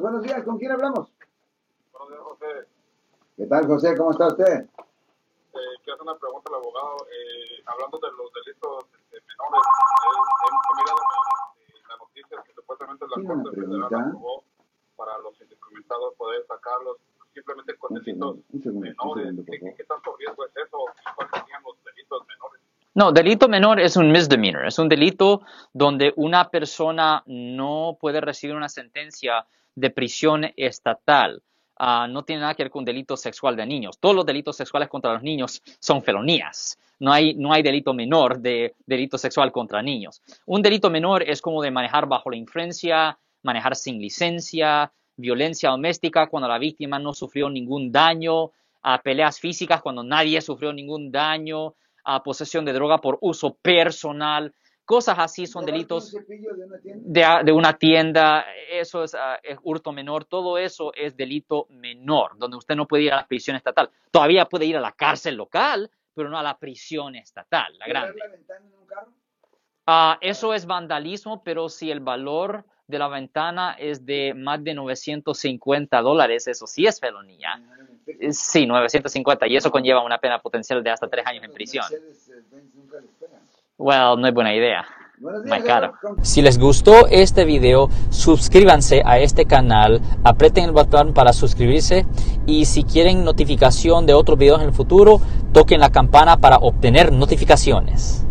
Buenos días, ¿con quién hablamos? Buenos días, José. ¿Qué tal, José? ¿Cómo está usted? Eh, quiero hacer una pregunta al abogado. Eh, hablando de los delitos este, menores, eh, he mirado en la noticia que supuestamente la ¿Tiene una Corte Federal aprobó para los indocumentados poder sacarlos simplemente con delitos menores. ¿Qué, tanto riesgo es eso? ¿Y ¿Cuáles serían los delitos menores? No, delito menor es un misdemeanor, es un delito donde una persona no puede recibir una sentencia de prisión estatal. Ah, no tiene nada que ver con delito sexual de niños. Todos los delitos sexuales contra los niños son felonías. No hay, no hay delito menor de delito sexual contra niños. Un delito menor es como de manejar bajo la influencia, manejar sin licencia, violencia doméstica cuando la víctima no sufrió ningún daño, peleas físicas cuando nadie sufrió ningún daño, a posesión de droga por uso personal. Cosas así son ¿Robarte delitos de una tienda? de, a- de una tienda, eso es, ah, es hurto menor, todo eso es delito menor, donde usted no puede ir a la prisión estatal. Todavía puede ir a la cárcel local, pero no a la prisión estatal, la ¿Quebrar grande. la ventana en un carro? Ah, eso es vandalismo, pero si el valor de la ventana es de más de 950 dólares, eso sí es felonía. Eh, Sí, 950, y eso conlleva una pena potencial de hasta tres años en prisión. Well, no es buena idea. My. ¿con- Si les gustó este video, suscríbanse a este canal, aprieten el botón para suscribirse y si quieren notificación de otros videos en el futuro, toquen la campana para obtener notificaciones.